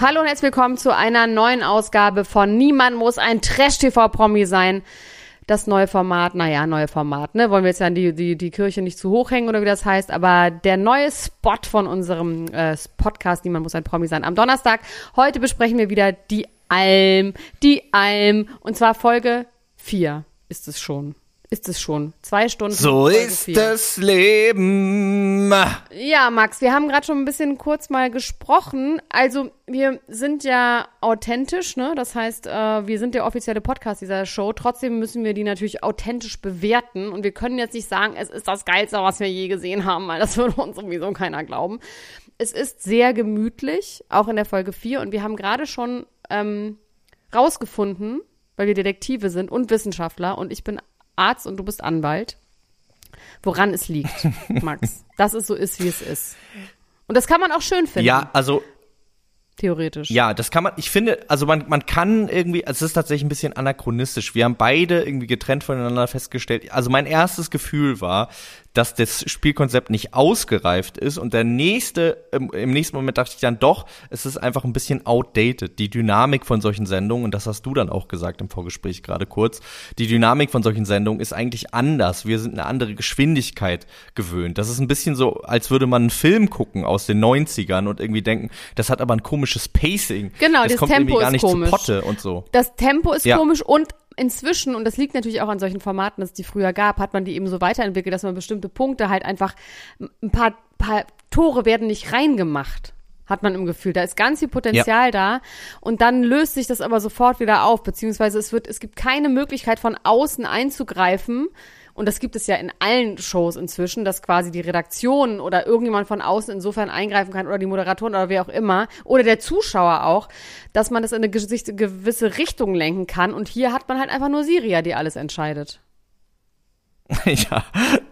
Hallo und herzlich willkommen zu einer neuen Ausgabe von Niemand muss ein Trash-TV-Promi sein. Das neue Format, naja, neue Format, ne? Wollen wir jetzt ja die, die, die Kirche nicht zu hoch hängen oder wie das heißt, aber der neue Spot von unserem äh, Podcast, Niemand muss ein Promi sein, am Donnerstag. Heute besprechen wir wieder die Alm, die Alm, und zwar Folge 4 ist es schon ist es schon. Zwei Stunden. So ist vier. das Leben. Ja, Max, wir haben gerade schon ein bisschen kurz mal gesprochen. Also, wir sind ja authentisch, ne? Das heißt, äh, wir sind der offizielle Podcast dieser Show. Trotzdem müssen wir die natürlich authentisch bewerten. Und wir können jetzt nicht sagen, es ist das Geilste, was wir je gesehen haben, weil das würde uns sowieso keiner glauben. Es ist sehr gemütlich, auch in der Folge 4. Und wir haben gerade schon ähm, rausgefunden, weil wir Detektive sind und Wissenschaftler und ich bin Arzt und du bist Anwalt, woran es liegt, Max. Dass es so ist, wie es ist. Und das kann man auch schön finden. Ja, also theoretisch. Ja, das kann man, ich finde, also man, man kann irgendwie, also es ist tatsächlich ein bisschen anachronistisch. Wir haben beide irgendwie getrennt voneinander festgestellt. Also mein erstes Gefühl war, dass das Spielkonzept nicht ausgereift ist und der nächste, im, im, nächsten Moment dachte ich dann doch, es ist einfach ein bisschen outdated. Die Dynamik von solchen Sendungen, und das hast du dann auch gesagt im Vorgespräch gerade kurz, die Dynamik von solchen Sendungen ist eigentlich anders. Wir sind eine andere Geschwindigkeit gewöhnt. Das ist ein bisschen so, als würde man einen Film gucken aus den 90ern und irgendwie denken, das hat aber ein komisches Pacing. Genau, das, das kommt Tempo irgendwie gar ist nicht komisch. zu Potte und so. Das Tempo ist Ja. komisch und inzwischen, und das liegt natürlich auch an solchen Formaten, dass es die früher gab, hat man die eben so weiterentwickelt, dass man bestimmte Punkte halt einfach, ein paar, paar Tore werden nicht reingemacht. Hat man im Gefühl. Da ist ganz viel Potenzial da. Und dann löst sich das aber sofort wieder auf. Beziehungsweise es wird, es gibt keine Möglichkeit von außen einzugreifen. Und das gibt es ja in allen Shows inzwischen, dass quasi die Redaktion oder irgendjemand von außen insofern eingreifen kann oder die Moderatoren oder wer auch immer oder der Zuschauer auch, dass man das in eine gewisse Richtung lenken kann. Und hier hat man halt einfach nur Siria, die alles entscheidet. Ja,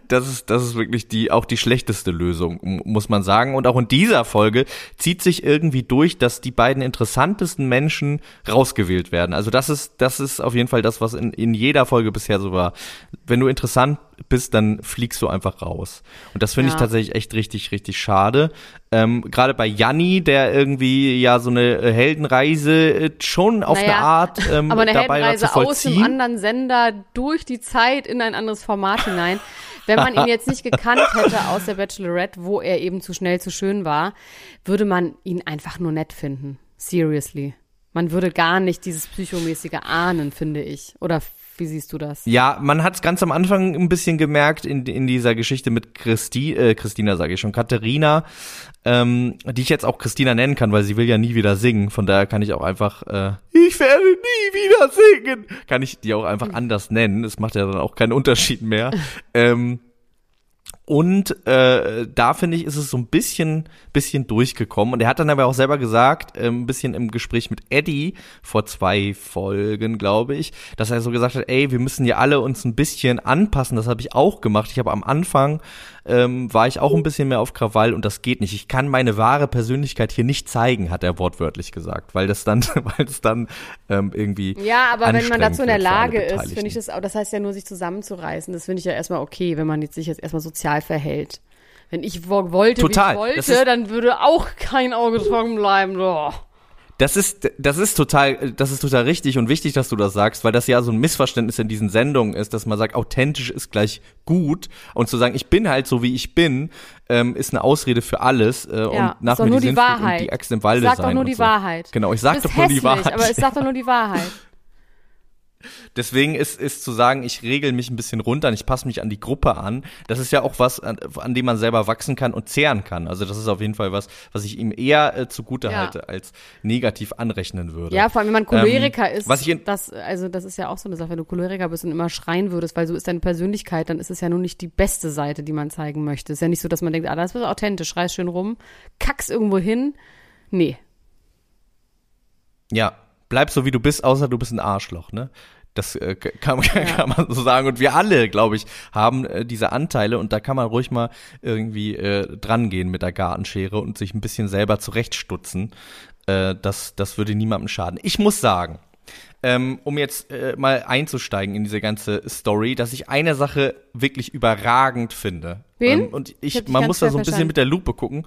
das ist, das ist wirklich die, auch die schlechteste Lösung, mu- muss man sagen. Und auch in dieser Folge zieht sich irgendwie durch, dass die beiden interessantesten Menschen rausgewählt werden. Also das ist, das ist auf jeden Fall das, was in, in jeder Folge bisher so war. Wenn du interessant bist, dann fliegst du einfach raus. Und das finde Ja. ich tatsächlich echt richtig, richtig schade. Ähm, Gerade bei Janni, der irgendwie ja so eine äh, Heldenreise äh, schon auf Naja, eine Art ähm, Aber eine dabei war Heldenreise zu aus dem vollziehen. anderen Sender durch die Zeit in ein anderes Format hinein. Wenn man ihn jetzt nicht gekannt hätte aus der Bachelorette, wo er eben zu schnell zu schön war, würde man ihn einfach nur nett finden. Seriously. Man würde gar nicht dieses psychomäßige ahnen, finde ich. Oder wie siehst du das? Ja, man hat es ganz am Anfang ein bisschen gemerkt in, in dieser Geschichte mit Christi, äh, Christina, sage ich schon, Katharina, ähm, die ich jetzt auch Christina nennen kann, weil sie will ja nie wieder singen. Von daher kann ich auch einfach, äh, ich werde nie wieder singen, kann ich die auch einfach anders nennen. Es macht ja dann auch keinen Unterschied mehr. ähm, und äh, da finde ich, ist es so ein bisschen, bisschen durchgekommen. Und er hat dann aber auch selber gesagt, äh, ein bisschen im Gespräch mit Eddie vor zwei Folgen, glaube ich, dass er so gesagt hat, ey, wir müssen ja alle uns ein bisschen anpassen. Das habe ich auch gemacht. Ich habe am Anfang ähm, war ich auch ein bisschen mehr auf Krawall und das geht nicht. Ich kann meine wahre Persönlichkeit hier nicht zeigen, hat er wortwörtlich gesagt, weil das dann, weil es dann ähm, irgendwie Ja, aber wenn man dazu in der Lage ist, finde ich das auch, das heißt ja nur, sich zusammenzureißen. Das finde ich ja erstmal okay, wenn man jetzt sich jetzt erstmal sozial verhält. Wenn ich wo- wollte, Total. wie ich wollte, ist- dann würde auch kein Auge trocken bleiben. Oh. Das ist, das ist total, das ist total richtig und wichtig, dass du das sagst, weil das ja so ein Missverständnis in diesen Sendungen ist, dass man sagt, authentisch ist gleich gut und zu sagen, ich bin halt so wie ich bin, ähm, ist eine Ausrede für alles äh, Ja, und nach mir nur die die Wahrheit. und die Axt im Walde Sag sein doch nur die so. Wahrheit. Genau, ich sag doch nur die hässlich, Wahrheit. aber ich sag doch nur die Wahrheit. Deswegen ist, ist zu sagen, ich regel mich ein bisschen runter und ich passe mich an die Gruppe an. Das ist ja auch was, an, an dem man selber wachsen kann und zehren kann. Also das ist auf jeden Fall was, was ich ihm eher äh, zugute Ja. halte, als negativ anrechnen würde. Ja, vor allem, wenn man Choleriker ist, Ähm, was ich das, also das ist ja auch so eine Sache, wenn du Choleriker bist und immer schreien würdest, weil so ist deine Persönlichkeit, dann ist es ja nun nicht die beste Seite, die man zeigen möchte. ist ja nicht so, dass man denkt, ah, das ist authentisch, schreist schön rum, kackst irgendwo hin. Nee. Ja, bleib so wie du bist, außer du bist ein Arschloch, ne? Das äh, kann, kann man so sagen. Und wir alle, glaube ich, haben äh, diese Anteile und da kann man ruhig mal irgendwie äh, drangehen mit der Gartenschere und sich ein bisschen selber zurechtstutzen. Äh, das, das würde niemandem schaden. Ich muss sagen, ähm, um jetzt äh, mal einzusteigen in diese ganze Story, dass ich eine Sache wirklich überragend finde. Wen? Ähm, und Ich ich, man muss da so ein bisschen verstanden. mit der Lupe gucken.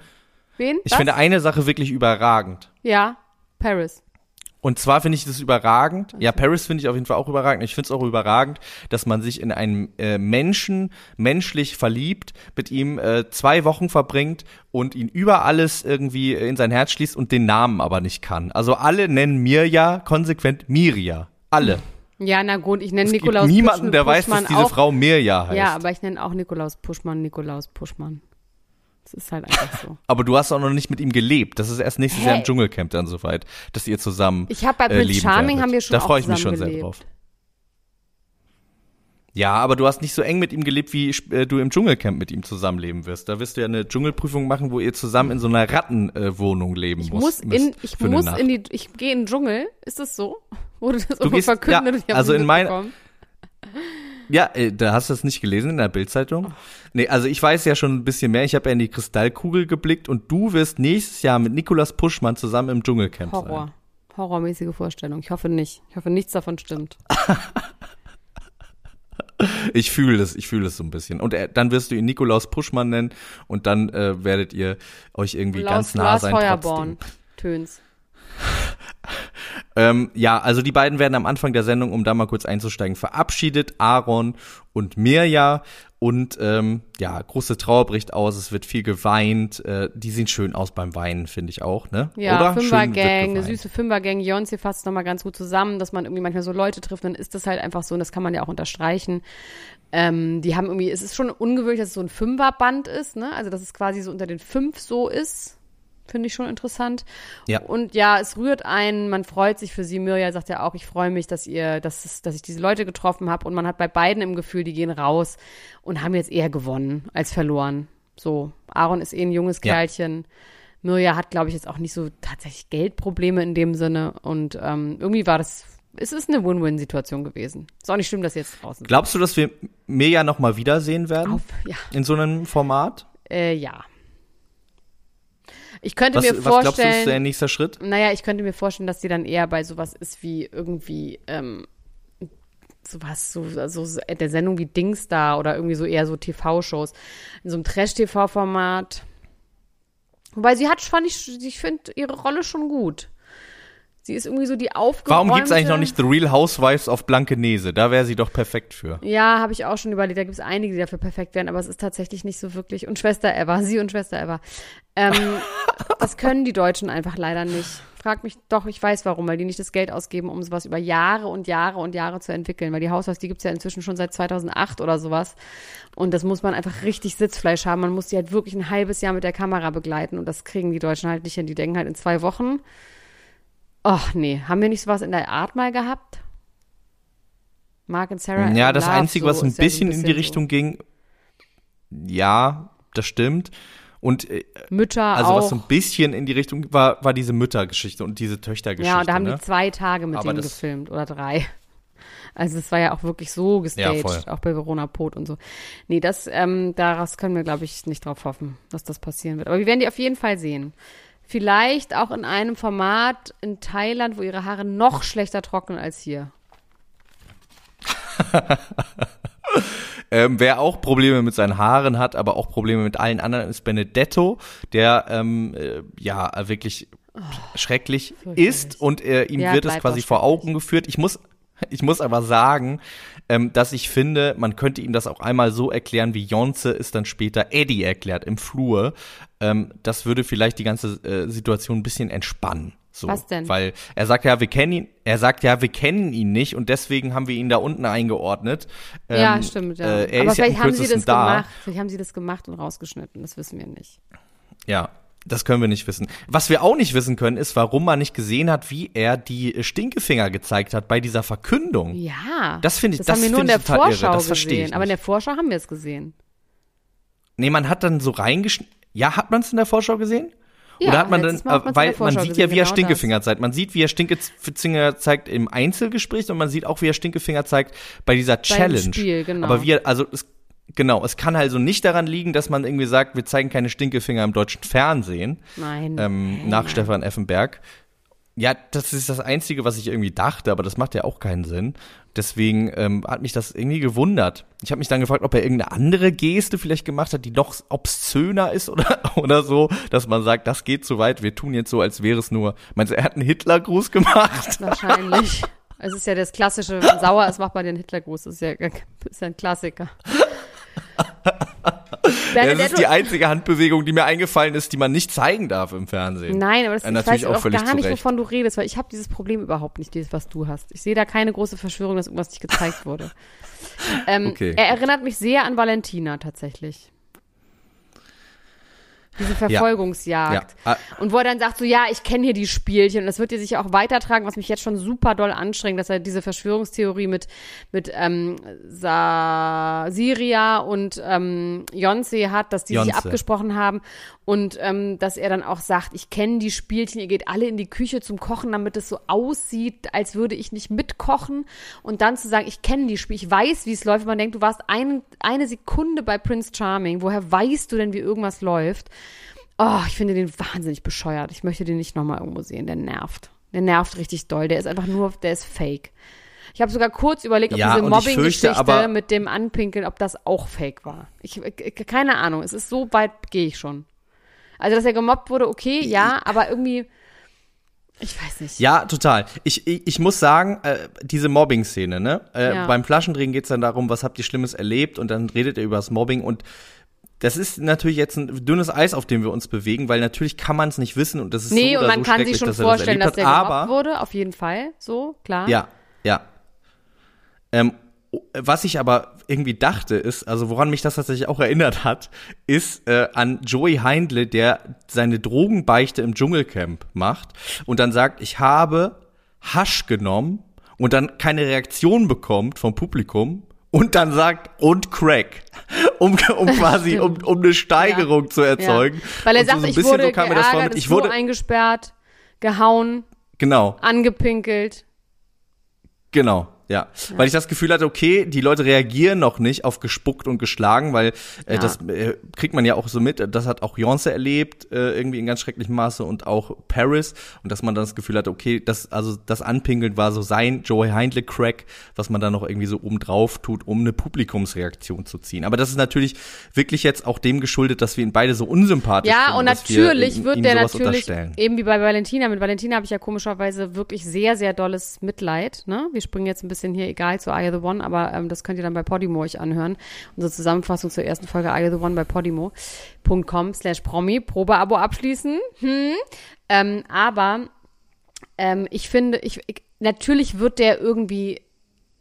Wen? Ich Was? finde eine Sache wirklich überragend. Ja, Paris. Und zwar finde ich das überragend. Ja, Paris finde ich auf jeden Fall auch überragend. Ich finde es auch überragend, dass man sich in einen äh, Menschen menschlich verliebt, mit ihm äh, zwei Wochen verbringt und ihn über alles irgendwie in sein Herz schließt und den Namen aber nicht kann. Also alle nennen Mirja konsequent Mirja. Alle. Ja, na gut, ich nenne Nikolaus gibt niemanden, Puschmann- der weiß, Puschmann dass diese auch. Frau Mirja heißt. Ja, aber ich nenne auch Nikolaus Puschmann Nikolaus Puschmann. Das ist halt einfach so. Aber du hast auch noch nicht mit ihm gelebt. Das ist erst nächstes Jahr Hey. im Dschungelcamp dann soweit, dass ihr zusammen Ich habe bei äh, Prince Charming werdet. haben wir schon Da freue ich mich schon sehr gelebt. drauf. Ja, aber du hast nicht so eng mit ihm gelebt, wie äh, du im Dschungelcamp mit ihm zusammenleben wirst. Da wirst du ja eine Dschungelprüfung machen, wo ihr zusammen in so einer Rattenwohnung äh, leben Ich muss, muss in, ich muss in die, ich gehe in den Dschungel. Ist das so? Wurde das irgendwo gehst- verkündet? ja, also in mein- mitbekommen. Ja, äh, da hast du es nicht gelesen in der Bildzeitung. Nee, also ich weiß ja schon ein bisschen mehr. Ich habe ja in die Kristallkugel geblickt und du wirst nächstes Jahr mit Nikolas Puschmann zusammen im Dschungelcamp sein. Horror. Horrormäßige Vorstellung. Ich hoffe nicht. Ich hoffe, nichts davon stimmt. Ich fühle das, ich fühle das so ein bisschen. Und er, dann wirst du ihn Nikolaus Puschmann nennen und dann äh, werdet ihr euch irgendwie ganz nah Lars sein Feuerborn. Töns. Ähm, ja, also die beiden werden am Anfang der Sendung, um da mal kurz einzusteigen, verabschiedet, Aaron und Mirja. Und ähm, ja, große Trauer bricht aus, es wird viel geweint. Äh, die sehen schön aus beim Weinen, finde ich auch, ne? Ja, Fünfergang, eine süße Fünfergang. Jonsi fasst nochmal ganz gut zusammen, dass man irgendwie manchmal so Leute trifft. Dann ist das halt einfach so, und das kann man ja auch unterstreichen. Ähm, die haben irgendwie, es ist schon ungewöhnlich, dass es so ein Fünferband ist, ne? Also, dass es quasi so unter den fünf so ist. Finde ich schon interessant. Ja. Und ja, es rührt einen, man freut sich für sie. Mirja sagt ja auch, ich freue mich, dass ihr, dass, es, dass ich diese Leute getroffen habe. Und man hat bei beiden im Gefühl, die gehen raus und haben jetzt eher gewonnen als verloren. So, Aaron ist eh ein junges Ja. Kerlchen. Mirja hat, glaube ich, jetzt auch nicht so tatsächlich Geldprobleme in dem Sinne. Und ähm, irgendwie war das, es ist eine Win-Win-Situation gewesen. Ist auch nicht schlimm, dass sie jetzt draußen sind. Glaubst du, dass wir Mirja noch mal wiedersehen werden? Auf, ja, In so einem Format? äh, ja. Ich könnte Was, mir was glaubst du, vorstellen. ist der nächste Schritt? Naja, ich könnte mir vorstellen, dass die dann eher bei sowas ist wie irgendwie ähm, sowas, so, so der Sendung wie Dingsda oder irgendwie so eher so TV-Shows. In so einem Trash-TV-Format. Wobei sie hat, fand ich, ich finde ihre Rolle schon gut. Sie ist irgendwie so die aufgeräumte. Warum gibt's eigentlich noch nicht The Real Housewives auf Blankenese? Da wäre sie doch perfekt für. Ja, habe ich auch schon überlegt. Da gibt es einige, die dafür perfekt wären, aber es ist tatsächlich nicht so wirklich. Und Schwester Eva, sie und Schwester Eva. Ähm, das können die Deutschen einfach leider nicht. Frag mich doch, ich weiß warum, weil die nicht das Geld ausgeben, um sowas über Jahre und Jahre und Jahre zu entwickeln. Weil die Haushaus, die gibt's ja inzwischen schon seit 2008 oder sowas. Und das muss man einfach richtig Sitzfleisch haben. Man muss die halt wirklich ein halbes Jahr mit der Kamera begleiten. Und das kriegen die Deutschen halt nicht hin. Die denken halt in zwei Wochen. Ach nee, haben wir nicht sowas in der Art mal gehabt? Mark und Sarah. Ja, das Love, Einzige, so was ein ist ja so bisschen in die so. Richtung ging, ja, das stimmt. Und äh, Mütter also auch. was so ein bisschen in die Richtung war, war diese Müttergeschichte und diese Töchtergeschichte. ja, und da haben ne? die zwei Tage mit Aber denen gefilmt oder drei. Also es war ja auch wirklich so gestaged, voll. auch bei Verona Pot und so. Nee, das, ähm, daraus können wir, glaube ich, nicht drauf hoffen, dass das passieren wird. Aber wir werden die auf jeden Fall sehen. Vielleicht auch in einem Format in Thailand, wo ihre Haare noch schlechter trocknen als hier. Ähm, wer auch Probleme mit seinen Haaren hat, aber auch Probleme mit allen anderen, ist Benedetto, der ähm, äh, ja wirklich schrecklich fürchterlich. ist und äh, ihm Ja, wird es quasi vor schrecklich. Augen geführt. Ich muss, ich muss aber sagen, ähm, dass ich finde, man könnte ihm das auch einmal so erklären, wie Jonze es dann später Eddie erklärt im Flur. Ähm, das würde vielleicht die ganze äh, Situation ein bisschen entspannen. So, Was denn? Weil er sagt ja, wir kennen ihn, er sagt ja, wir kennen ihn nicht und deswegen haben wir ihn da unten eingeordnet. ja, Ähm, stimmt, ja. Äh, er Aber ist ja vielleicht haben sie das da. gemacht. Vielleicht haben sie das gemacht und rausgeschnitten. Das wissen wir nicht. Ja, das können wir nicht wissen. Was wir auch nicht wissen können, ist, warum man nicht gesehen hat, wie er die Stinkefinger gezeigt hat bei dieser Verkündung. Ja. Das finde ich- das das haben wir nur in der irre. Vorschau Das verstehe ich gesehen. Aber in der Vorschau haben wir es gesehen. Nee, man hat dann so reingeschnitten. Ja, hat man es in der Vorschau gesehen? Ja, Oder hat man dann, in weil man sieht ja, wie er genau Stinkefinger zeigt. Man sieht, wie er Stinkefinger zeigt im Einzelgespräch und man sieht auch, wie er Stinkefinger zeigt bei dieser Challenge. Spiel, genau. Aber wie er, also es, genau, es kann also nicht daran liegen, dass man irgendwie sagt, wir zeigen keine Stinkefinger im deutschen Fernsehen. Nein. ähm, nach nein. Stefan Effenberg. Ja, das ist das Einzige, was ich irgendwie dachte, aber das macht ja auch keinen Sinn. Deswegen ähm, hat mich das irgendwie gewundert. Ich habe mich dann gefragt, ob er irgendeine andere Geste vielleicht gemacht hat, die noch obszöner ist oder, oder so, dass man sagt, das geht zu weit, wir tun jetzt so, als wäre es nur. Meinst du, er hat einen Hitlergruß gemacht? Wahrscheinlich. Es ist ja das klassische, wenn man sauer ist, macht man den Hitlergruß. Das ist ja, ist ja ein Klassiker. Das Bernadette- ist die einzige Handbewegung, die mir eingefallen ist, die man nicht zeigen darf im Fernsehen. Nein, aber das, ich natürlich weiß auch auch gar nicht, wovon du redest, weil ich habe dieses Problem überhaupt nicht, dieses, was du hast. Ich sehe da keine große Verschwörung, dass irgendwas nicht gezeigt wurde. ähm, Okay. Er erinnert mich sehr an Valentina tatsächlich. Diese Verfolgungsjagd. Ja. Ah. Und wo er dann sagt, so ja, ich kenne hier die Spielchen und das wird dir sicher auch weitertragen, was mich jetzt schon super doll anstrengt, dass er diese Verschwörungstheorie mit, mit ähm, Sa Siria und ähm, Jonse hat, dass die sich Jonse. abgesprochen haben und ähm, dass er dann auch sagt, ich kenne die Spielchen, ihr geht alle in die Küche zum Kochen, damit es so aussieht, als würde ich nicht mitkochen und dann zu sagen, ich kenne die Spielchen, ich weiß, wie es läuft. Man denkt, du warst ein, eine Sekunde bei Prince Charming, woher weißt du denn, wie irgendwas läuft? Oh, ich finde den wahnsinnig bescheuert. Ich möchte den nicht nochmal irgendwo sehen. Der nervt. Der nervt richtig doll. Der ist einfach nur, der ist fake. Ich habe sogar kurz überlegt, ob Ja, diese Mobbing-Geschichte mit dem Anpinkeln, ob das auch fake war. Ich, keine Ahnung. Es ist so weit gehe ich schon. Also, dass er gemobbt wurde, okay, ja, aber irgendwie, ich weiß nicht. Ja, total. Ich, ich, ich muss sagen, äh, diese Mobbing-Szene, ne? Äh, Ja. Beim Flaschendrehen geht's dann darum, was habt ihr Schlimmes erlebt und dann redet er über das Mobbing und das ist natürlich jetzt ein dünnes Eis, auf dem wir uns bewegen, weil natürlich kann man es nicht wissen und das ist Nee, so und oder man so kann sich schon dass er vorstellen, das dass gemobbt aber wurde, auf jeden Fall. So, klar. ja, ja. Ähm, was ich aber irgendwie dachte, ist, also woran mich das tatsächlich auch erinnert hat, ist äh, an Joey Heindle, der seine Drogenbeichte im Dschungelcamp macht und dann sagt, ich habe Hasch genommen und dann keine Reaktion bekommt vom Publikum und dann sagt, und Crack. Um, um quasi, um, um eine Steigerung zu erzeugen. Ja. Weil er Und so sagt, so ein ich wurde so kam mir das geärgert, mit, ich wurde, eingesperrt, gehauen, genau. angepinkelt. Genau, ja. Weil ich das Gefühl hatte, okay, die Leute reagieren noch nicht auf gespuckt und geschlagen, weil äh, Ja. das äh, kriegt man ja auch so mit. Das hat auch Beyoncé erlebt, äh, irgendwie in ganz schrecklichem Maße und auch Paris. Und dass man dann das Gefühl hatte, okay, das, also das Anpinkeln war so sein Joey Heindle Crack, was man dann noch irgendwie so oben drauf tut, um eine Publikumsreaktion zu ziehen. Aber das ist natürlich wirklich jetzt auch dem geschuldet, dass wir ihn beide so unsympathisch Ja, finden, und dass wir natürlich ihm- wird ihm der natürlich, eben wie bei Valentina, mit Valentina habe ich ja komischerweise wirklich sehr, sehr dolles Mitleid. Ne? Wir springen jetzt ein bisschen hier, egal, zu Eye of the One, aber ähm, das könnt ihr dann bei Podimo euch anhören. Unsere Zusammenfassung zur ersten Folge Eye of the One bei podimo.com slash promi, Probeabo abschließen. Hm. Ähm, aber ähm, ich finde, ich, ich, natürlich wird der irgendwie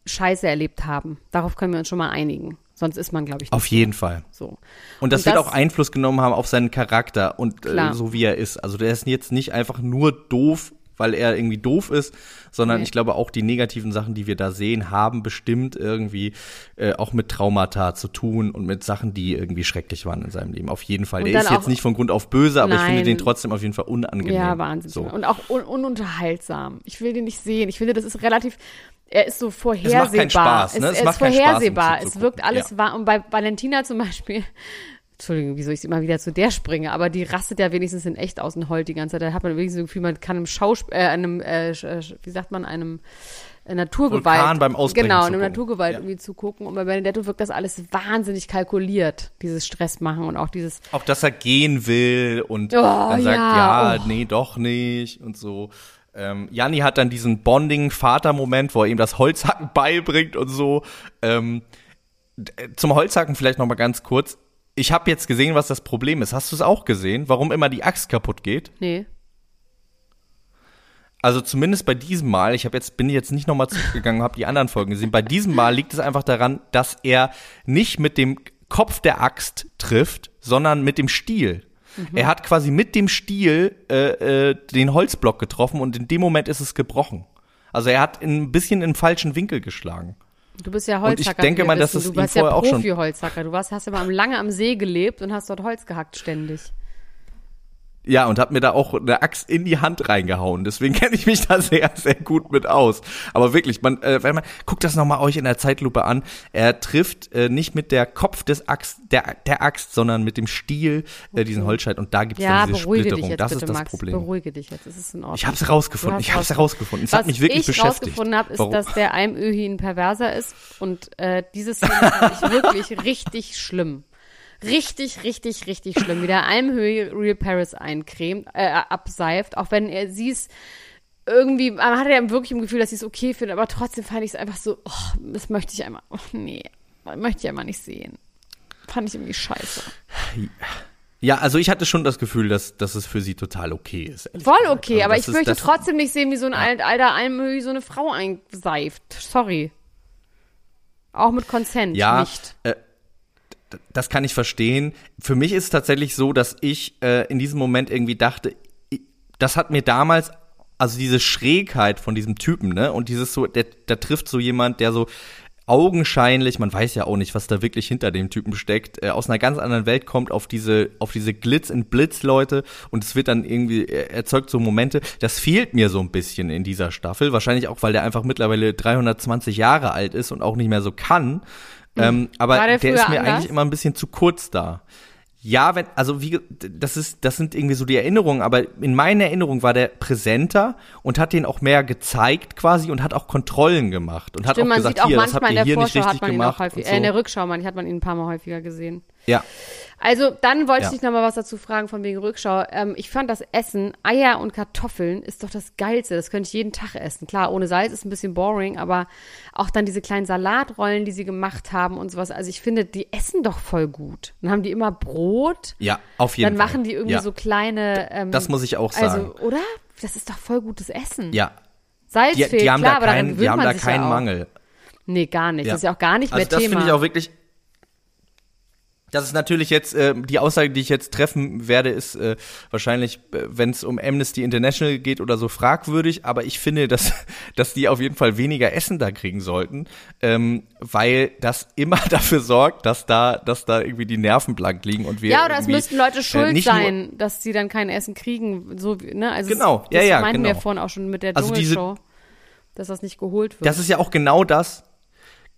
Scheiße erlebt haben. Darauf können wir uns schon mal einigen. Sonst ist man, glaube ich, nicht Auf jeden Fall. so. Und das Und wird das- auch Einfluss genommen haben auf seinen Charakter und äh, so wie er ist. Also der ist jetzt nicht einfach nur doof, weil er irgendwie doof ist, sondern Nee. ich glaube auch die negativen Sachen, die wir da sehen, haben bestimmt irgendwie äh, auch mit Traumata zu tun und mit Sachen, die irgendwie schrecklich waren in seinem Leben. Auf jeden Fall. Und Der ist jetzt nicht von Grund auf böse, aber ich finde Nein. den trotzdem auf jeden Fall unangenehm. Ja, Wahnsinn. So. Und auch un ununterhaltsam. Ich will den nicht sehen. Ich finde, das ist relativ, er ist so vorhersehbar. macht keinen Spaß, ne? Es, Es er macht ist keinen Spaß, vorhersehbar. Es wirkt alles Ja. wahr. Und bei Valentina zum Beispiel, Entschuldigung, wieso ich immer wieder zu der springe, aber die rastet ja wenigstens in echt aus dem Heult die ganze Zeit. Da hat man wenigstens das Gefühl, man kann einem Schauspiel, äh, einem, äh, äh, wie sagt man, einem Naturgewalt. Vulkan beim Ausbrechen Genau, zu eine gucken. Naturgewalt Ja. irgendwie zu gucken. Und bei Benedetto wirkt das alles wahnsinnig kalkuliert, dieses Stress machen und auch dieses, Auch, dass er gehen will und Oh, dann sagt, ja, ja, oh. nee, doch nicht und so. Ähm, Janni hat dann diesen Bonding-Vater-Moment, wo er ihm das Holzhacken beibringt und so. Ähm, äh, zum Holzhacken vielleicht noch mal ganz kurz. Ich habe jetzt gesehen, was das Problem ist. Hast du es auch gesehen? Warum immer die Axt kaputt geht? nee. Also zumindest bei diesem Mal, ich habe jetzt bin jetzt nicht nochmal zurückgegangen, habe die anderen Folgen gesehen. Bei diesem Mal liegt es einfach daran, dass er nicht mit dem Kopf der Axt trifft, sondern mit dem Stiel. Er hat quasi mit dem Stiel äh, äh, den Holzblock getroffen und in dem Moment ist es gebrochen. Also er hat ein bisschen im falschen Winkel geschlagen. Du bist ja Und ich Holzhacker. denke mal, dass es Du ihm warst ja vorher auch schon- Profi-Holzhacker. Du warst, hast ja mal lange am See gelebt und hast dort Holz gehackt ständig. Ja, und hat mir da auch eine Axt in die Hand reingehauen. Deswegen kenne ich mich da sehr, sehr gut mit aus. Aber wirklich, man, äh, wenn man, guckt das nochmal euch in der Zeitlupe an. Er trifft äh, nicht mit der Kopf des Axt, der, der Axt, sondern mit dem Stiel äh, diesen Holzscheit. Und da gibt es Ja, dann diese Splitterung. jetzt das bitte, ist das Max. Problem. Beruhige dich jetzt. Es ist in Ordnung. Ich habe es herausgefunden. Du Ich habe es herausgefunden. Es Was hat mich wirklich ich beschäftigt. rausgefunden habe, ist, Warum? dass der Almöhi ein Perverser ist und äh, diese Szene fand ich wirklich richtig schlimm. Richtig, richtig, richtig schlimm. Wie der Almöhi Real Paris eincremt, äh, abseift, auch wenn er sie es irgendwie, man hatte ja wirklich im Gefühl, dass sie es okay findet, aber trotzdem fand ich es einfach so, oh, das möchte ich einmal, oh, nee, möchte ich einmal nicht sehen. Fand ich irgendwie scheiße. Ja, also ich hatte schon das Gefühl, dass, dass es für sie total okay ist. Voll okay, Also aber ich ist- möchte trotzdem nicht sehen, wie so ein alt, alter Almöhi so eine Frau einseift. Sorry. Auch mit Consent Ja, nicht. Äh, das kann ich verstehen. Für mich ist es tatsächlich so, dass ich äh, in diesem Moment irgendwie dachte, das hat mir damals, also diese Schrägheit von diesem Typen, ne, und dieses so, der, da trifft so jemand, der so augenscheinlich, man weiß ja auch nicht, was da wirklich hinter dem Typen steckt, äh, aus einer ganz anderen Welt kommt auf diese auf diese Glitz in Blitz Leute und es wird dann irgendwie er- erzeugt so Momente, das fehlt mir so ein bisschen in dieser Staffel, wahrscheinlich auch weil der einfach mittlerweile 320 Jahre alt ist und auch nicht mehr so kann. Ähm, aber der der, ist mir anders? eigentlich immer ein bisschen zu kurz da. Ja, wenn, also wie, das ist, das sind irgendwie so die Erinnerungen, aber in meiner Erinnerung war der präsenter und hat den auch mehr gezeigt quasi und hat auch Kontrollen gemacht und hat Stimmt, auch man gesagt, sieht auch hier, das habt manchmal in ihr der hier nicht richtig hat man ihn auch gemacht. häufig, und äh, in der so. Rückschau, man, hat man ihn ein paar Mal häufiger gesehen. Ja, Also, dann wollte Ja. ich dich noch mal was dazu fragen von wegen Rückschau. Ähm, ich fand das Essen, Eier und Kartoffeln ist doch das Geilste. Das könnte ich jeden Tag essen. Klar, ohne Salz ist ein bisschen boring, aber auch dann diese kleinen Salatrollen, die sie gemacht haben und sowas. Also ich finde, die essen doch voll gut. Dann haben die immer Brot. ja, auf jeden Dann Fall. machen die irgendwie ja. so kleine. Ähm, Das muss ich auch sagen. Also, oder? Das ist doch voll gutes Essen. Ja, Salz die, fehlt, die haben klar, da aber daran keinen, die haben man da keinen ja. Mangel. Nee, gar nicht. Ja. Das ist ja auch gar nicht Also mehr das Thema. finde ich auch wirklich. Das ist natürlich jetzt äh, die Aussage, die ich jetzt treffen werde, ist äh, wahrscheinlich, äh, wenn es um Amnesty International geht oder so fragwürdig. Aber ich finde, dass dass die auf jeden Fall weniger Essen da kriegen sollten, ähm, weil das immer dafür sorgt, dass da dass da irgendwie die Nerven blank liegen und wir ja, oder es müssten Leute äh, schuld nur- sein, dass sie dann kein Essen kriegen. So, wie- ne? also Genau, das, das ja, ja, meinten wir genau. vorhin auch schon mit der Also Dschungelshow, dass das nicht geholt wird. Das ist ja auch genau das.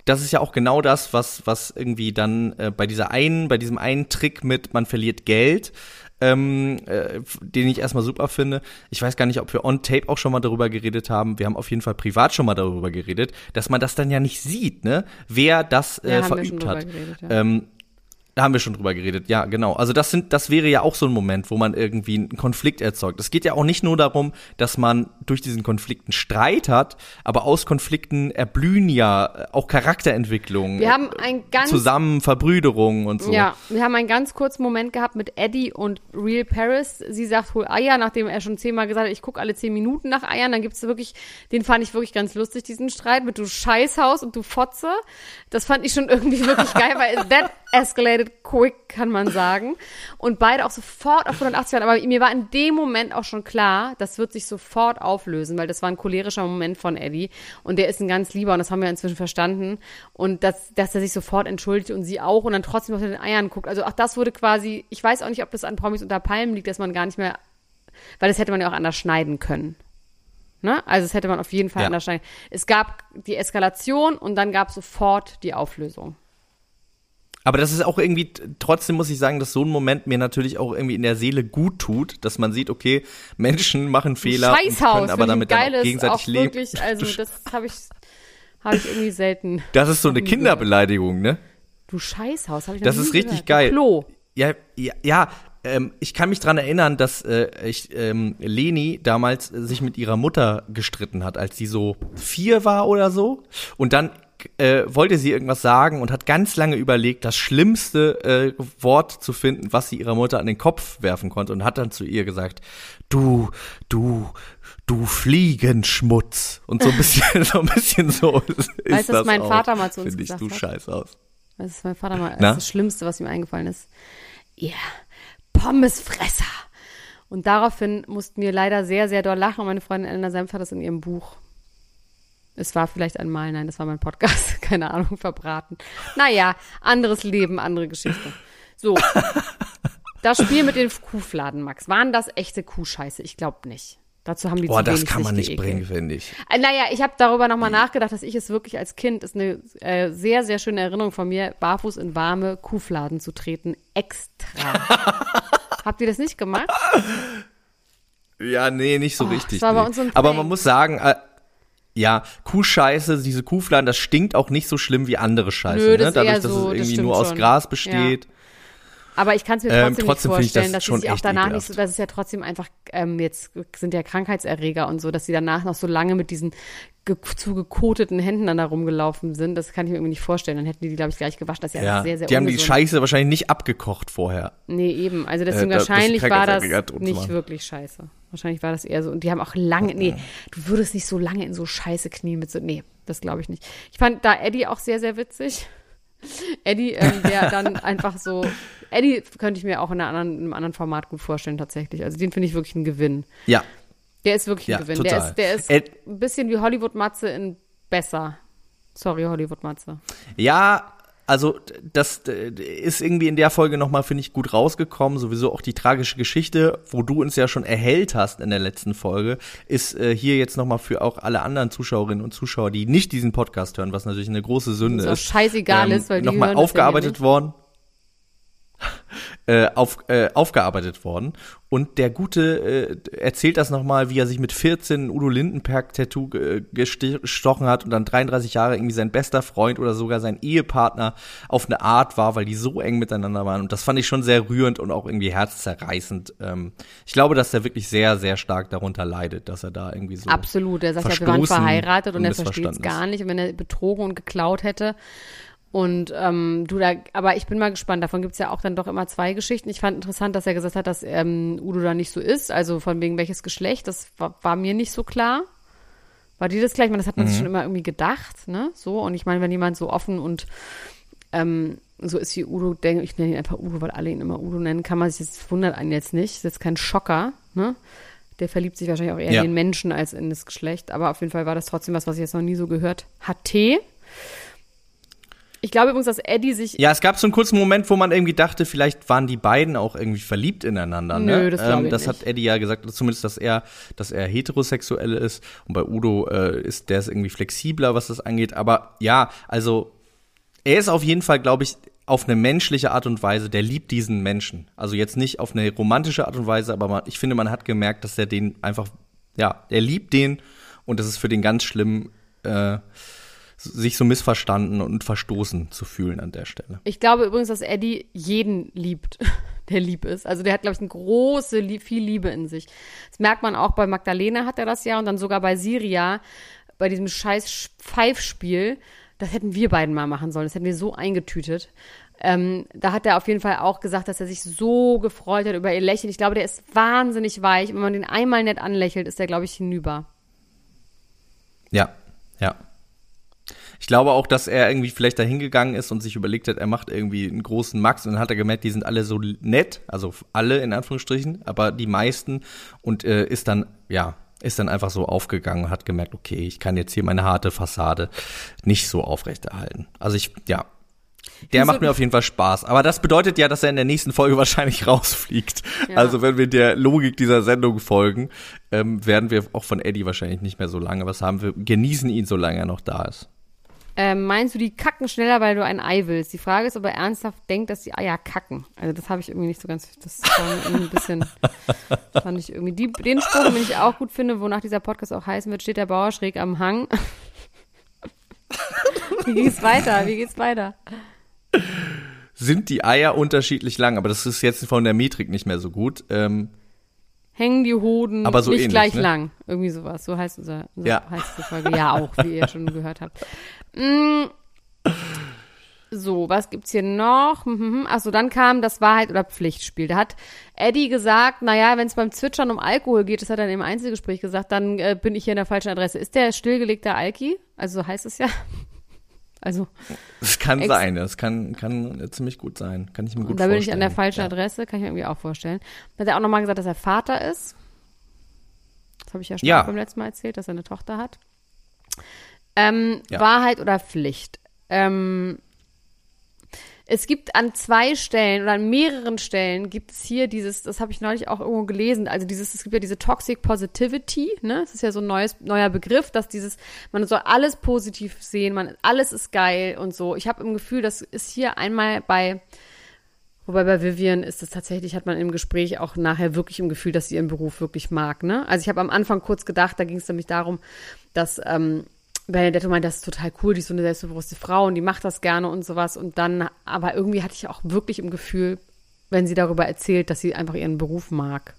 Das ist ja auch genau das, was, was irgendwie dann äh, bei dieser einen, bei diesem einen Trick mit man verliert Geld, ähm, äh, den ich erstmal super finde. Ich weiß gar nicht, ob wir on Tape auch schon mal darüber geredet haben. Wir haben auf jeden Fall privat schon mal darüber geredet, dass man das dann ja nicht sieht, ne? Wer das äh, Ja, verübt hat. geredet, ja. ähm, da haben wir schon drüber geredet, ja, genau. Also das sind, das wäre ja auch so ein Moment, wo man irgendwie einen Konflikt erzeugt. Es geht ja auch nicht nur darum, dass man durch diesen Konflikten Streit hat, aber aus Konflikten erblühen ja auch Charakterentwicklungen. wir haben ein ganz zusammen Verbrüderungen und so. Ja, wir haben einen ganz kurzen Moment gehabt mit Eddie und Real Paris. Sie sagt, hol Eier, nachdem er schon zehnmal gesagt hat, ich gucke alle zehn Minuten nach Eiern. Dann gibt's wirklich, den fand ich wirklich ganz lustig, diesen Streit mit du Scheißhaus und du Fotze. Das fand ich schon irgendwie wirklich geil, weil that escalated quick, kann man sagen. Und beide auch sofort auf 180 waren. Aber mir war in dem Moment auch schon klar, das wird sich sofort auflösen, weil das war ein cholerischer Moment von Eddie. Und der ist ein ganz lieber und das haben wir inzwischen verstanden. Und dass, dass er sich sofort entschuldigt und sie auch und dann trotzdem noch in den Eiern guckt. Also auch das wurde quasi, ich weiß auch nicht, ob das an Promis unter Palmen liegt, dass man gar nicht mehr, weil das hätte man ja auch anders schneiden können. Ne? Also das hätte man auf jeden Fall Ja. anders schneiden. Es gab die Eskalation und dann gab sofort die Auflösung. Aber das ist auch irgendwie, trotzdem muss ich sagen, dass so ein Moment mir natürlich auch irgendwie in der Seele gut tut, dass man sieht, okay, Menschen machen Fehler Scheißhaus, können aber damit dann auch geiles, gegenseitig auch leben. wirklich, also das habe ich, Habe ich irgendwie selten. Das ist so eine. Kinderbeleidigung, ne? Du Scheißhaus, habe ich noch Das ist richtig gehört. geil. Klo. Ja, ja, ja ähm, ich kann mich dran erinnern, dass äh, ich, ähm, Leni damals äh, sich mit ihrer Mutter gestritten hat, als sie so vier war oder so. Und dann äh, wollte sie irgendwas sagen und hat ganz lange überlegt, das schlimmste äh, Wort zu finden, was sie ihrer Mutter an den Kopf werfen konnte und hat dann zu ihr gesagt, du, du, du Fliegenschmutz. Und so ein bisschen, so ein bisschen so ist Weißt das mein auch, Vater mal zu uns Finde ich, du hat? scheiß aus. Das ist mein Vater mal, das, das Schlimmste, was ihm eingefallen ist. Ihr Pommesfresser. Und daraufhin mussten wir leider sehr, sehr doll lachen. Und meine Freundin Elena Senf hat das in ihrem Buch. Es war vielleicht einmal, nein, das war mein Podcast, keine Ahnung, verbraten. Naja, anderes Leben, andere Geschichte. So. Das Spiel mit den Kuhfladen, Max. Waren das echte Kuhscheiße? Ich glaube nicht. Dazu haben die Boah, zu das kann man nicht geekelt. bringen, finde ich. Äh, Naja, ich habe darüber nochmal nachgedacht, dass ich es wirklich als Kind, ist eine äh, sehr, sehr schöne Erinnerung von mir, barfuß in warme Kuhfladen zu treten. Extra. Habt ihr das nicht gemacht? Ja, nee, nicht so Oh, richtig. nee. Aber man muss sagen, äh, ja, Kuhscheiße, diese Kuhfladen, das stinkt auch nicht so schlimm wie andere Scheiße, Nö, das ne? Dadurch, dass so, es das irgendwie stimmt nur aus schon. Gras besteht. Aber ich kann es mir Ähm, trotzdem, trotzdem nicht ich das vorstellen, dass sie auch danach ekelhaft. nicht so, das ist ja trotzdem einfach, ähm, jetzt sind ja Krankheitserreger und so, dass sie danach noch so lange mit diesen ge zugekoteten Händen dann da rumgelaufen sind. Das kann ich mir irgendwie nicht vorstellen. Dann hätten die die, glaube ich, gleich gewaschen. Das ist ja, Ja, sehr, sehr die haben die ungesund. Scheiße wahrscheinlich nicht abgekocht vorher. Nee, eben. Also deswegen Äh, da- das wahrscheinlich war das nicht wirklich scheiße. Wahrscheinlich war das eher so. Und die haben auch lange, nee, du würdest nicht so lange in so scheiße knien mit so, nee, das glaube ich nicht. Ich fand da Eddie auch sehr, sehr witzig. Eddie, ähm, der dann einfach so, Eddie könnte ich mir auch in, anderen, in einem anderen Format gut vorstellen tatsächlich. Also den finde ich wirklich ein Gewinn. Ja, Der ist wirklich ein Ja, Gewinn. Der total. ist, der ist Ed- ein bisschen wie Hollywood-Matze in besser. Sorry, Hollywood-Matze. Ja, also das ist irgendwie in der Folge nochmal, finde ich, gut rausgekommen. Sowieso auch die tragische Geschichte, wo du uns ja schon erhellt hast in der letzten Folge, ist äh, hier jetzt nochmal für auch alle anderen Zuschauerinnen und Zuschauer, die nicht diesen Podcast hören, was natürlich eine große Sünde Was ist. scheißegal ist, weil die nochmal ja aufgearbeitet nicht. worden. Äh, auf, äh, aufgearbeitet worden. Und der Gute äh, erzählt das nochmal, wie er sich mit 14 ein Udo Lindenberg-Tattoo gestochen hat und dann 33 Jahre irgendwie sein bester Freund oder sogar sein Ehepartner auf eine Art war, weil die so eng miteinander waren. Und das fand ich schon sehr rührend und auch irgendwie herzzerreißend. Ähm, ich glaube, dass er wirklich sehr, sehr stark darunter leidet, dass er da irgendwie so. Absolut. Er sagt ja, wir waren verheiratet und und er versteht es gar nicht. Und wenn er betrogen und geklaut hätte. Und ähm, du da, aber ich bin mal gespannt. Davon gibt's ja auch dann doch immer zwei Geschichten. Ich fand interessant, dass er gesagt hat, dass ähm, Udo da nicht so ist. Also von wegen welches Geschlecht. Das war, war mir nicht so klar. War dir das klar? Ich meine, das hat man Mhm. sich schon immer irgendwie gedacht, ne? So. Und ich meine, wenn jemand so offen und ähm, so ist wie Udo, denke ich nenne ihn einfach Udo, weil alle ihn immer Udo nennen, kann man sich jetzt, wundert einen jetzt nicht. Ist jetzt kein Schocker, ne? Der verliebt sich wahrscheinlich auch eher Ja. in den Menschen als in das Geschlecht. Aber auf jeden Fall war das trotzdem was, was ich jetzt noch nie so gehört hatte. Ich glaube übrigens, dass Eddie sich. Ja, es gab so einen kurzen Moment, wo man irgendwie dachte, vielleicht waren die beiden auch irgendwie verliebt ineinander. Ne? Nö, das glaube ich Das nicht. hat Eddie ja gesagt, zumindest, dass er, dass er heterosexuell ist. Und bei Udo äh, ist der ist irgendwie flexibler, was das angeht. Aber ja, also er ist auf jeden Fall, glaube ich, auf eine menschliche Art und Weise, der liebt diesen Menschen. Also jetzt nicht auf eine romantische Art und Weise, aber man, ich finde, man hat gemerkt, dass er den einfach, ja, er liebt den und das ist für den ganz schlimm, äh, sich so missverstanden und verstoßen zu fühlen an der Stelle. Ich glaube übrigens, dass Eddie jeden liebt, der lieb ist. Also der hat, glaube ich, eine große, viel Liebe in sich. Das merkt man auch bei Magdalena hat er das ja und dann sogar bei Siria, bei diesem scheiß Pfeifspiel. Das hätten wir beiden mal machen sollen. Das hätten wir so eingetütet. Ähm, da hat er auf jeden Fall auch gesagt, dass er sich so gefreut hat über ihr Lächeln. Ich glaube, der ist wahnsinnig weich. Wenn man den einmal nett anlächelt, ist der, glaube ich, hinüber. Ja, ja. Ich glaube auch, dass er irgendwie vielleicht dahin gegangen ist und sich überlegt hat, er macht irgendwie einen großen Max und dann hat er gemerkt, die sind alle so nett, also alle in Anführungsstrichen, aber die meisten und äh, ist dann, ja, ist dann einfach so aufgegangen und hat gemerkt, okay, ich kann jetzt hier meine harte Fassade nicht so aufrechterhalten. Also ich, ja. Der macht mir auf jeden Fall Spaß. Aber das bedeutet ja, dass er in der nächsten Folge wahrscheinlich rausfliegt. Ja. Also wenn wir der Logik dieser Sendung folgen, ähm, werden wir auch von Eddie wahrscheinlich nicht mehr so lange was haben. Wir genießen ihn, solange er noch da ist. Ähm, meinst du, die kacken schneller, weil du ein Ei willst? Die Frage ist, ob er ernsthaft denkt, dass die Eier kacken. Also das habe ich irgendwie nicht so ganz, das war irgendwie ein bisschen, fand ich irgendwie, die, den Spruch, den ich auch gut finde, wonach dieser Podcast auch heißen wird, steht der Bauer schräg am Hang. Wie geht's weiter? Wie geht's weiter? Sind die Eier unterschiedlich lang? Aber das ist jetzt von der Metrik nicht mehr so gut. Ähm, Hängen die Hoden Aber so nicht ähnlich, gleich ne? lang. Irgendwie sowas. So heißt unser, unser Ja. heißt die Folge. Ja, auch, wie ihr schon gehört habt. Mm. So, was gibt's hier noch? Mhm. Achso, dann kam das Wahrheit- oder Pflichtspiel. Da hat Eddie gesagt, naja, wenn es beim Zwitschern um Alkohol geht, das hat er im Einzelgespräch gesagt, dann äh, bin ich hier in der falschen Adresse. Ist der stillgelegter Alki? Also so heißt es ja. Also, das kann sein. Das kann, kann ziemlich gut sein. Kann ich mir gut da bin vorstellen. ich an der falschen ja. Adresse, kann ich mir irgendwie auch vorstellen. Dann hat er auch nochmal gesagt, dass er Vater ist. Das habe ich ja schon Ja. beim letzten Mal erzählt, dass er eine Tochter hat. Ähm, Ja. Wahrheit oder Pflicht? Ähm, es gibt an zwei Stellen oder an mehreren Stellen gibt es hier dieses, das habe ich neulich auch irgendwo gelesen, also dieses, es gibt ja diese Toxic Positivity, ne? Das ist ja so ein neues, neuer Begriff, dass dieses, man soll alles positiv sehen, man, alles ist geil und so. Ich habe im Gefühl, das ist hier einmal bei, Wobei bei Vivian ist es tatsächlich, hat man im Gespräch auch nachher wirklich im Gefühl, dass sie ihren Beruf wirklich mag. Ne? Also ich habe am Anfang kurz gedacht, da ging es nämlich darum, dass ähm, Benedetto meint, das ist total cool, die ist so eine selbstbewusste Frau und die macht das gerne und sowas. Und dann, aber irgendwie hatte ich auch wirklich im Gefühl, wenn sie darüber erzählt, dass sie einfach ihren Beruf mag.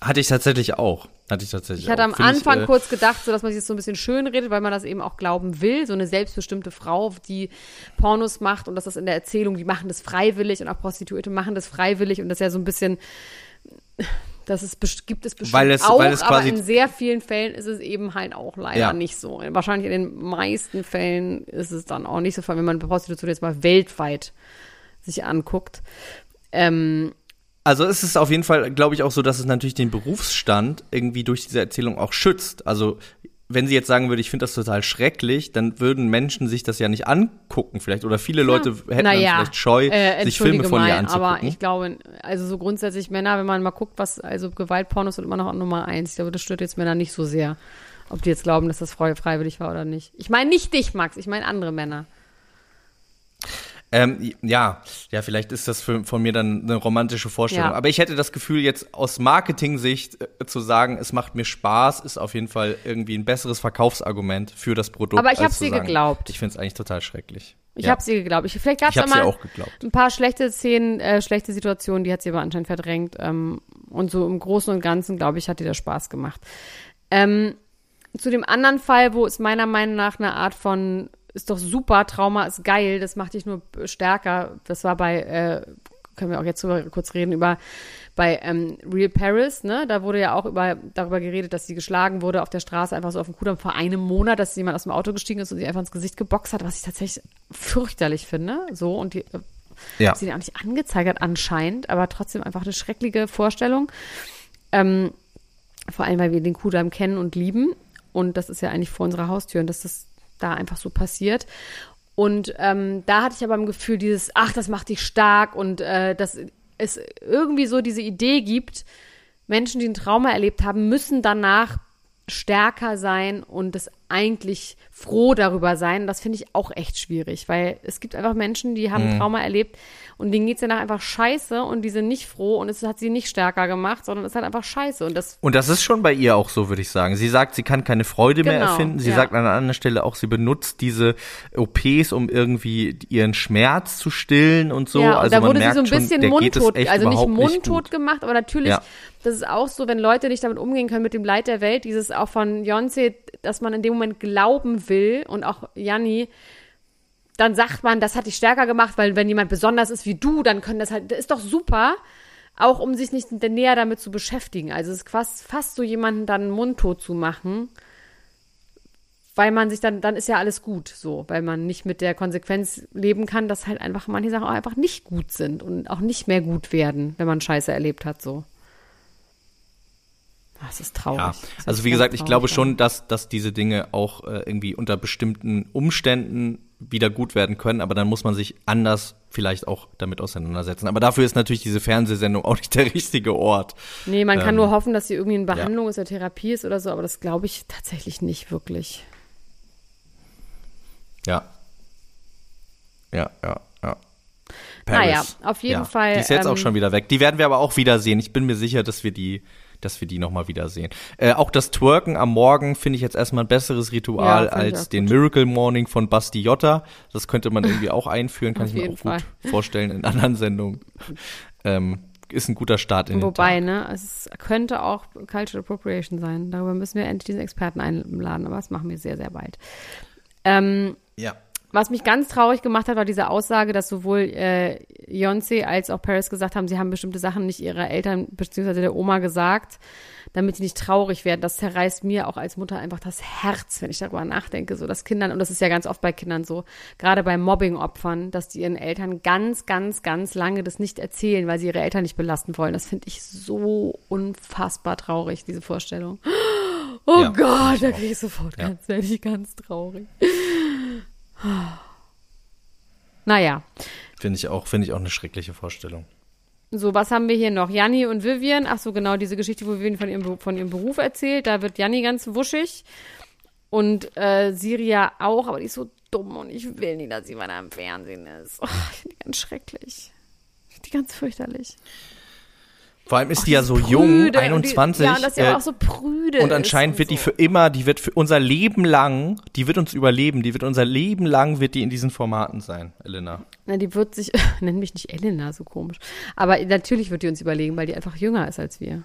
Hatte ich tatsächlich auch. Hatte ich tatsächlich Ich hatte auch. am Find Anfang ich, äh, kurz gedacht, so dass man sich das so ein bisschen schön redet, weil man das eben auch glauben will. So eine selbstbestimmte Frau, die Pornos macht und dass das in der Erzählung, die machen das freiwillig und auch Prostituierte machen das freiwillig und das ist ja so ein bisschen, das ist, gibt es bestimmt Weil es- auch, weil es aber in sehr vielen Fällen ist es eben halt auch leider Ja. nicht so. Wahrscheinlich in den meisten Fällen ist es dann auch nicht so, wenn man Prostitution jetzt mal weltweit sich anguckt. Ähm, Also es ist auf jeden Fall, glaube ich, auch so, dass es natürlich den Berufsstand irgendwie durch diese Erzählung auch schützt. Also wenn sie jetzt sagen würde, ich finde das total schrecklich, dann würden Menschen sich das ja nicht angucken vielleicht. Oder viele Leute hätten naja, vielleicht Scheu, äh, sich Filme von ihr anzugucken. Aber ich glaube, also so grundsätzlich Männer, wenn man mal guckt, was, also Gewaltpornos sind immer noch Nummer eins. Ich glaube, das stört jetzt Männer nicht so sehr. Ob die jetzt glauben, dass das frei- freiwillig war oder nicht. Ich meine nicht dich, Max, ich meine andere Männer. Ähm, ja, ja, vielleicht ist das für, von mir dann eine romantische Vorstellung. Ja. Aber ich hätte das Gefühl, jetzt aus Marketing-Sicht äh, zu sagen, es macht mir Spaß, ist auf jeden Fall irgendwie ein besseres Verkaufsargument für das Produkt. Aber ich zu ihr sagen, geglaubt. Ich finde es eigentlich total schrecklich. Ich ja. habe sie geglaubt. Ich, vielleicht gab es mal auch geglaubt. ein paar schlechte Szenen, äh, schlechte Situationen, die hat sie aber anscheinend verdrängt. Ähm, und so im Großen und Ganzen, glaube ich, hat ihr das Spaß gemacht. Ähm, zu dem anderen Fall, wo es meiner Meinung nach eine Art von ist doch super, Trauma ist geil, das macht dich nur stärker. Das war bei, äh, können wir auch jetzt kurz reden, über bei ähm, Real Paris, ne? Da wurde ja auch über, darüber geredet, dass sie geschlagen wurde auf der Straße, einfach so auf dem Kudamm vor einem Monat, dass jemand aus dem Auto gestiegen ist und sie einfach ins Gesicht geboxt hat, was ich tatsächlich fürchterlich finde. So, und die, äh, Ja. sie den auch nicht angezeigt hat anscheinend, aber trotzdem einfach eine schreckliche Vorstellung. Ähm, vor allem, weil wir den Kudamm kennen und lieben. Und das ist ja eigentlich vor unserer Haustür und dass das da einfach so passiert. Und ähm, da hatte ich aber im Gefühl, dieses, ach, das macht dich stark und äh, dass es irgendwie so diese Idee gibt, Menschen, die ein Trauma erlebt haben, müssen danach stärker sein und es eigentlich froh darüber sein. Das finde ich auch echt schwierig, weil es gibt einfach Menschen, die haben Trauma erlebt und denen geht's danach einfach scheiße und die sind nicht froh und es hat sie nicht stärker gemacht, sondern es hat einfach scheiße und das Und das ist schon bei ihr auch so, würde ich sagen. Sie sagt, sie kann keine Freude mehr Genau, erfinden. Sie ja. sagt an einer anderen Stelle auch, sie benutzt diese OPs, um irgendwie ihren Schmerz zu stillen und so. Ja, und also da man wurde sie so ein schon, bisschen geht es mundtot, also nicht mundtot gut. gemacht, aber natürlich, Ja. das ist auch so, wenn Leute nicht damit umgehen können mit dem Leid der Welt, dieses auch von Beyoncé, dass man in dem Moment glauben will und auch Janni, dann sagt man, das hat dich stärker gemacht, weil wenn jemand besonders ist wie du, dann können das halt, das ist doch super, auch um sich nicht näher damit zu beschäftigen. Also es ist fast, fast so jemanden dann mundtot zu machen, weil man sich dann, dann ist ja alles gut, so, weil man nicht mit der Konsequenz leben kann, dass halt einfach manche Sachen auch einfach nicht gut sind und auch nicht mehr gut werden, wenn man Scheiße erlebt hat, so. Das ist traurig. Ja, Das also wie gesagt, ich glaube ja. schon, dass, dass diese Dinge auch äh, irgendwie unter bestimmten Umständen wieder gut werden können, aber dann muss man sich anders vielleicht auch damit auseinandersetzen. Aber dafür ist natürlich diese Fernsehsendung auch nicht der richtige Ort. Nee, man kann ähm, nur hoffen, dass sie irgendwie in Behandlung ist oder Therapie ist oder so, aber das glaube ich tatsächlich nicht wirklich. Ja. Ja, ja, ja. Naja, auf jeden Fall, Die ist jetzt auch ähm, schon wieder weg. Die werden wir aber auch wiedersehen. Ich bin mir sicher, dass wir die, dass wir die nochmal wiedersehen. Äh, auch das Twerken am Morgen finde ich jetzt erstmal ein besseres Ritual Ja, als den gut. Miracle Morning von Basti Jotta. Das könnte man irgendwie auch einführen, kann ich mir auch Fall. gut vorstellen in anderen Sendungen. Ähm, ist ein guter Start in den Wobei, Tag. ne, es könnte auch Cultural Appropriation sein. Darüber müssen wir endlich diesen Experten einladen, aber das machen wir sehr, sehr bald. Ähm, Ja. Was mich ganz traurig gemacht hat, war diese Aussage, dass sowohl äh, Beyoncé als auch Paris gesagt haben, sie haben bestimmte Sachen nicht ihrer Eltern bzw. der Oma gesagt, damit sie nicht traurig werden. Das zerreißt mir auch als Mutter einfach das Herz, wenn ich darüber nachdenke. So, dass Kindern, und das ist ja ganz oft bei Kindern so, gerade bei Mobbing-Opfern, dass die ihren Eltern ganz, ganz, ganz lange das nicht erzählen, weil sie ihre Eltern nicht belasten wollen. Das finde ich so unfassbar traurig, diese Vorstellung. Oh Ja, Gott, da kriege ich sofort Ja. ganz, werde ich ganz traurig. Naja, Finde ich auch, finde ich auch eine schreckliche Vorstellung. so, was haben wir hier noch? Janni und Vivian. Ach so, genau, diese Geschichte, wo Vivian von ihrem, von ihrem Beruf erzählt. Da wird Janni ganz wuschig. Und äh, Siria auch, aber die ist so dumm und ich will nicht, dass sie weiter im Fernsehen ist. Oh, ich finde die ganz schrecklich. Ich finde die ganz fürchterlich. Vor allem ist die ja so Prüde jung, und die- 21. ja, und dass sie äh, auch so prüde Und anscheinend ist wird die so. für immer, die wird für unser Leben lang, die wird uns überleben, die wird unser Leben lang, wird die in diesen Formaten sein, Elena. Na, die wird sich, nenn mich nicht Elena, so komisch. Aber natürlich wird die uns überlegen, weil die einfach jünger ist als wir.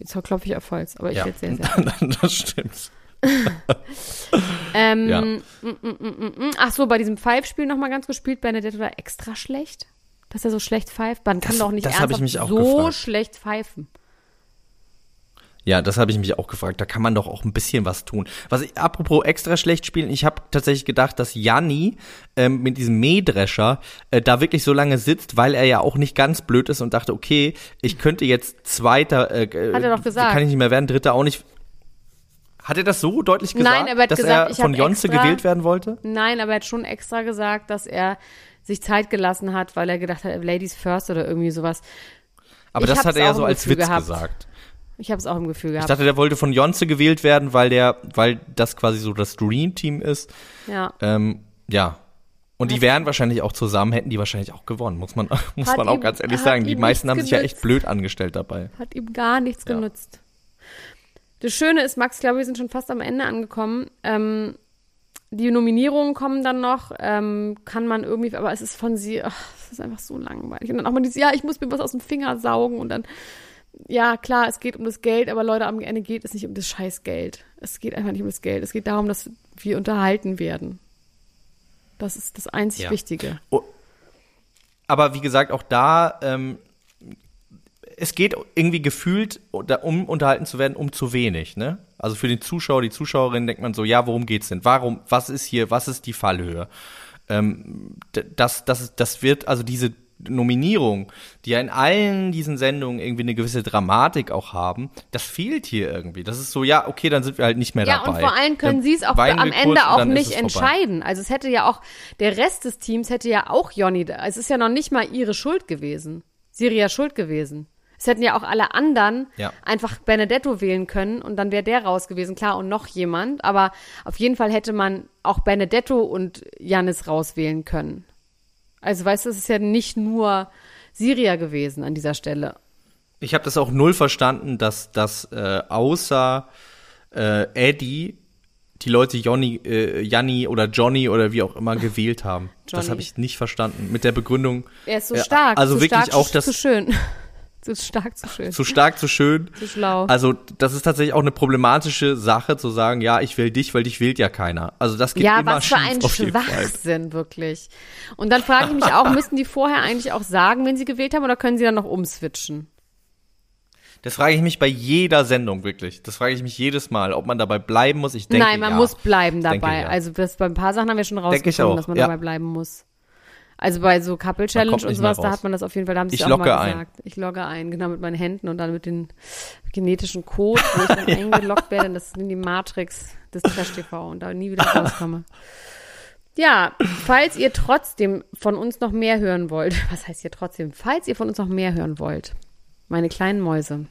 Jetzt klopfe ich auf Holz, aber ich Ja, werde sehr, sehr. das stimmt. Ähm, Ja. mm, mm, mm. Ach so, bei diesem Pfeifspiel noch mal ganz gespielt, Bernadette war extra schlecht? Dass er so schlecht pfeift? Man kann Das- doch nicht ernsthaft so gefragt. schlecht pfeifen. Ja, das habe ich mich auch gefragt. Da kann man doch auch ein bisschen was tun. Was ich, apropos extra schlecht spielen, ich habe tatsächlich gedacht, dass Janni ähm, mit diesem Mähdrescher äh, da wirklich so lange sitzt, weil er ja auch nicht ganz blöd ist und dachte, okay, ich könnte jetzt Zweiter, äh, Hat er doch gesagt. kann ich nicht mehr werden, Dritter auch nicht. Hat er das so deutlich gesagt, Nein, aber er hat dass gesagt, er von Jonze gewählt werden wollte? Nein, aber er hat schon extra gesagt, dass er sich Zeit gelassen hat, weil er gedacht hat, Ladies first oder irgendwie sowas. Aber Ich das hat er ja so als Gefühl Witz gehabt. gesagt. Ich habe es auch im Gefühl Ich gehabt. dachte, der wollte von Jonze gewählt werden, weil der, weil das quasi so das Dream-Team ist. ja. Ähm, ja. Und die wären wahrscheinlich auch zusammen, hätten die wahrscheinlich auch gewonnen, muss man, muss Hat man auch ihm- ganz ehrlich sagen. Die meisten haben nichts sich ja echt blöd angestellt dabei. Hat ihm gar nichts Ja. genutzt. Das Schöne ist, Max, ich glaube, wir sind schon fast am Ende angekommen. Ähm, die Nominierungen kommen dann noch, ähm, kann man irgendwie, aber es ist von sie, ach, es ist einfach so langweilig. Und dann auch mal dieses, ja, ich muss mir was aus dem Finger saugen und dann, ja, klar, es geht um das Geld, aber Leute, am Ende geht es nicht um das scheiß Geld. Es geht einfach nicht um das Geld. Es geht darum, dass wir unterhalten werden. Das ist das einzig Ja. Wichtige. Aber wie gesagt, auch da, ähm, es geht irgendwie gefühlt, um unterhalten zu werden, um zu wenig, ne? Also für den Zuschauer, die Zuschauerin denkt man so, ja, worum geht's denn? Warum, was ist hier, was ist die Fallhöhe? Ähm, das, das, das wird, also diese Nominierung, die ja in allen diesen Sendungen irgendwie eine gewisse Dramatik auch haben, das fehlt hier irgendwie. Das ist so, ja, okay, dann sind wir halt nicht mehr Ja, dabei. und vor allem können sie es auch am Ende auch nicht entscheiden. Also es hätte ja auch, der Rest des Teams hätte ja auch Jonny, es ist ja noch nicht mal ihre Schuld gewesen. Siria schuld gewesen. Es hätten ja auch alle anderen Ja. einfach Benedetto wählen können und dann wäre der raus gewesen, klar, und noch jemand. Aber auf jeden Fall hätte man auch Benedetto und Janis rauswählen können. Also weißt du, es ist ja nicht nur Siria gewesen an dieser Stelle. Ich habe das auch null verstanden, dass dass äh, außer äh, Eddie die Leute Johnny, äh, Janni oder Johnny oder wie auch immer gewählt haben. Das Johnny. habe ich nicht verstanden. Mit der Begründung, Er ist so stark. also zu wirklich stark, auch das- zu schön. Zu stark, zu schön. zu stark, zu schön. zu schlau. Also das ist tatsächlich auch eine problematische Sache zu sagen, ja, ich will dich, weil dich wählt ja keiner. Also das geht Ja, immer was für schief ein auf jeden Fall. Schwachsinn, wirklich. Und dann frage ich mich auch, müssen die vorher eigentlich auch sagen, wenn sie gewählt haben, oder können sie dann noch umswitchen? Das frage ich mich bei jeder Sendung wirklich. Das frage ich mich jedes Mal, ob man dabei bleiben muss. Ich denke, Nein, man ja. muss bleiben Ich denke, dabei. ja. Also das, bei ein paar Sachen haben wir schon rausgefunden, dass man ja. dabei bleiben muss. Also bei so Couple Challenge und sowas, da hat man das auf jeden Fall, da haben sie Ich auch mal logge ein. gesagt. Ich logge ein, genau mit meinen Händen und dann mit den genetischen Code, wo ich dann eingeloggt werde, das ist in die Matrix des Trash TV und da nie wieder rauskomme. Ja, falls ihr trotzdem von uns noch mehr hören wollt, was heißt hier trotzdem, falls ihr von uns noch mehr hören wollt, meine kleinen Mäuse,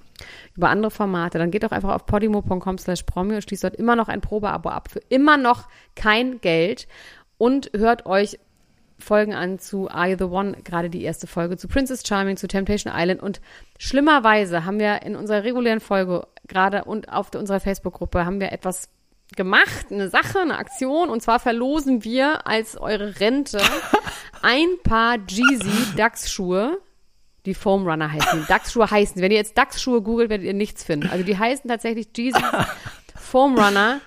über andere Formate, dann geht doch einfach auf podimo.com slash promi und schließt dort immer noch ein Probeabo ab für immer noch kein Geld und hört euch Folgen an zu Are You the One, gerade die erste Folge, zu Princess Charming, zu Temptation Island und schlimmerweise haben wir in unserer regulären Folge gerade und auf unserer Facebook-Gruppe haben wir etwas gemacht, eine Sache, eine Aktion und zwar verlosen wir als eure Rente ein paar Jeezy Dax-Schuhe die Foam Runner heißen. Die Dax-Schuhe heißen. Wenn ihr jetzt Dax-Schuhe googelt, werdet ihr nichts finden. Also die heißen tatsächlich Jeezy Foam Runner.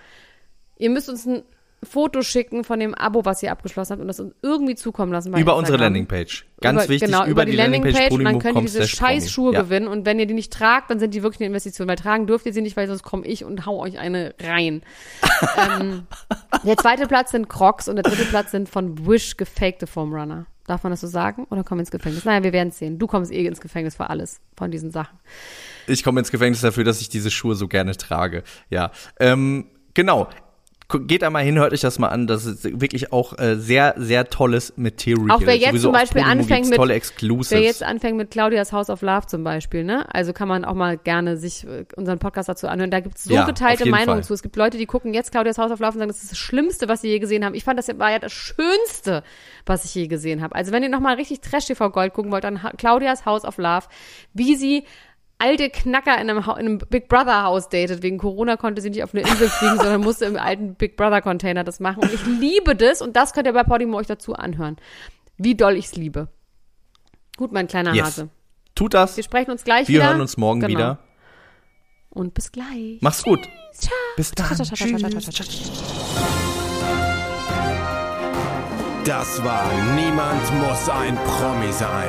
Ihr müsst uns ein Foto schicken von dem Abo, was ihr abgeschlossen habt und das uns irgendwie zukommen lassen. Über Instagram. unsere Landingpage. Ganz über, wichtig, genau, über, über die, die Landingpage, Landingpage und dann könnt ihr diese scheiß Schuhe ja. gewinnen und wenn ihr die nicht tragt, dann sind die wirklich eine Investition, weil tragen dürft ihr sie nicht, weil sonst komme ich und hau euch eine rein. ähm, der zweite Platz sind Crocs und der dritte Platz sind von Wish gefakte Foam Runner. Darf man das so sagen? Oder kommen ins Gefängnis? Naja, wir werden es sehen. Du kommst eh ins Gefängnis für alles von diesen Sachen. Ich komme ins Gefängnis dafür, dass ich diese Schuhe so gerne trage. Ja. Ähm, genau. Geht einmal hin, hört euch das mal an. Das ist wirklich auch äh, sehr, sehr tolles Material. Auch wer jetzt Sowieso zum Beispiel anfängt mit, wer jetzt anfängt mit Claudias House of Love zum Beispiel, ne? Also kann man auch mal gerne sich äh, unseren Podcast dazu anhören. Da gibt's so Ja, geteilte Meinungen Fall. zu. Es gibt Leute, die gucken jetzt Claudias House of Love und sagen, das ist das Schlimmste, was sie je gesehen haben. Ich fand, das war ja das Schönste, was ich je gesehen habe. Also wenn ihr nochmal richtig Trash-TV Gold gucken wollt, dann Claudias House of Love, wie sie alte Knacker in einem, Hau- in einem Big Brother Haus datet. Wegen Corona konnte sie nicht auf eine Insel fliegen, sondern musste im alten Big Brother Container das machen. Und ich liebe das und das könnt ihr bei Podimo euch dazu anhören. Wie doll ich's liebe. Gut, mein kleiner Yes. Hase. Tut das. Wir sprechen uns gleich Wir wieder. hören uns morgen Genau. wieder. Und bis gleich. Mach's gut. Ciao. Bis dann. Ciao, ciao, ciao, ciao, ciao, Tschüss. ciao, ciao. Das war Niemand muss ein Promi sein.